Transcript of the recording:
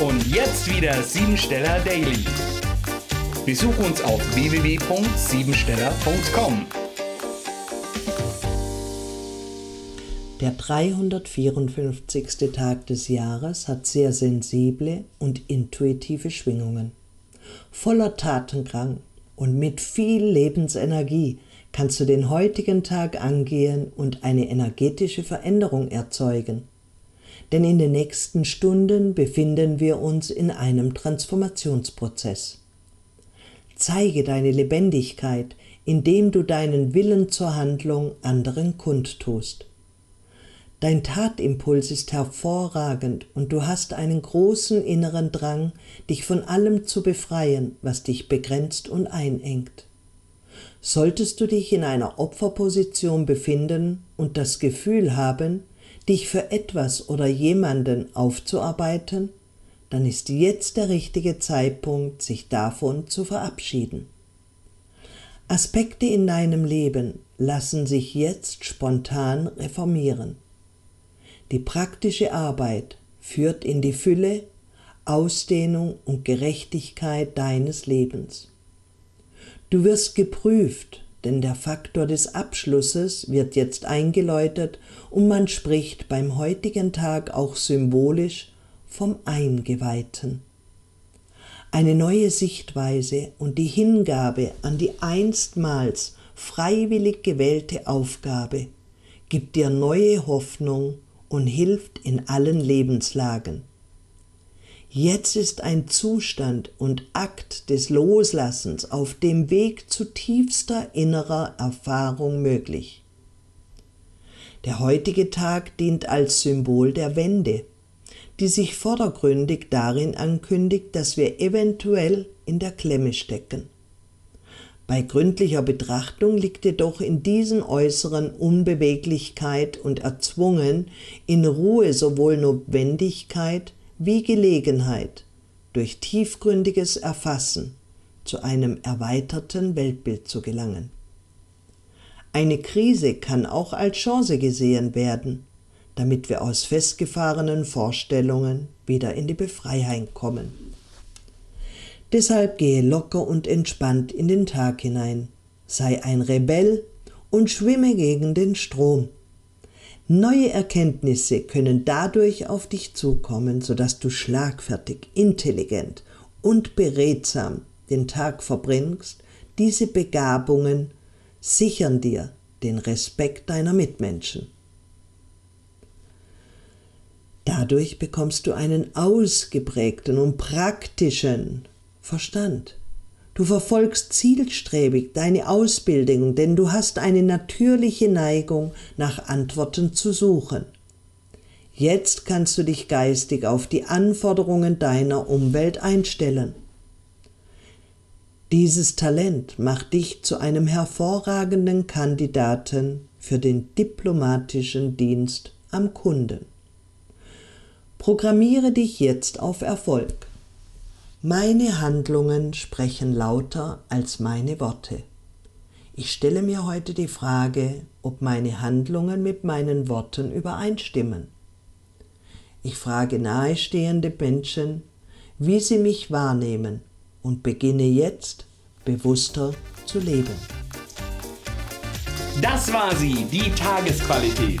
Und jetzt wieder Siebensteller Daily. Besuch uns auf www.siebensteller.com. Der 354. Tag des Jahres hat sehr sensible und intuitive Schwingungen. Voller Tatendrang und mit viel Lebensenergie kannst du den heutigen Tag angehen und eine energetische Veränderung erzeugen denn in den nächsten Stunden befinden wir uns in einem Transformationsprozess. Zeige deine Lebendigkeit, indem du deinen Willen zur Handlung anderen kundtust. Dein Tatimpuls ist hervorragend und du hast einen großen inneren Drang, dich von allem zu befreien, was dich begrenzt und einengt. Solltest du dich in einer Opferposition befinden und das Gefühl haben, dich für etwas oder jemanden aufzuarbeiten, dann ist jetzt der richtige Zeitpunkt, sich davon zu verabschieden. Aspekte in deinem Leben lassen sich jetzt spontan reformieren. Die praktische Arbeit führt in die Fülle, Ausdehnung und Gerechtigkeit deines Lebens. Du wirst geprüft denn der Faktor des Abschlusses wird jetzt eingeläutet und man spricht beim heutigen Tag auch symbolisch vom Eingeweihten. Eine neue Sichtweise und die Hingabe an die einstmals freiwillig gewählte Aufgabe gibt dir neue Hoffnung und hilft in allen Lebenslagen. Jetzt ist ein Zustand und Akt des Loslassens auf dem Weg zu tiefster innerer Erfahrung möglich. Der heutige Tag dient als Symbol der Wende, die sich vordergründig darin ankündigt, dass wir eventuell in der Klemme stecken. Bei gründlicher Betrachtung liegt jedoch in diesen äußeren Unbeweglichkeit und erzwungen in Ruhe sowohl Notwendigkeit wie Gelegenheit, durch tiefgründiges Erfassen zu einem erweiterten Weltbild zu gelangen. Eine Krise kann auch als Chance gesehen werden, damit wir aus festgefahrenen Vorstellungen wieder in die Befreiheit kommen. Deshalb gehe locker und entspannt in den Tag hinein, sei ein Rebell und schwimme gegen den Strom. Neue Erkenntnisse können dadurch auf dich zukommen, sodass du schlagfertig, intelligent und beredsam den Tag verbringst. Diese Begabungen sichern dir den Respekt deiner Mitmenschen. Dadurch bekommst du einen ausgeprägten und praktischen Verstand. Du verfolgst zielstrebig deine Ausbildung, denn du hast eine natürliche Neigung, nach Antworten zu suchen. Jetzt kannst du dich geistig auf die Anforderungen deiner Umwelt einstellen. Dieses Talent macht dich zu einem hervorragenden Kandidaten für den diplomatischen Dienst am Kunden. Programmiere dich jetzt auf Erfolg. Meine Handlungen sprechen lauter als meine Worte. Ich stelle mir heute die Frage, ob meine Handlungen mit meinen Worten übereinstimmen. Ich frage nahestehende Menschen, wie sie mich wahrnehmen und beginne jetzt bewusster zu leben. Das war sie, die Tagesqualität.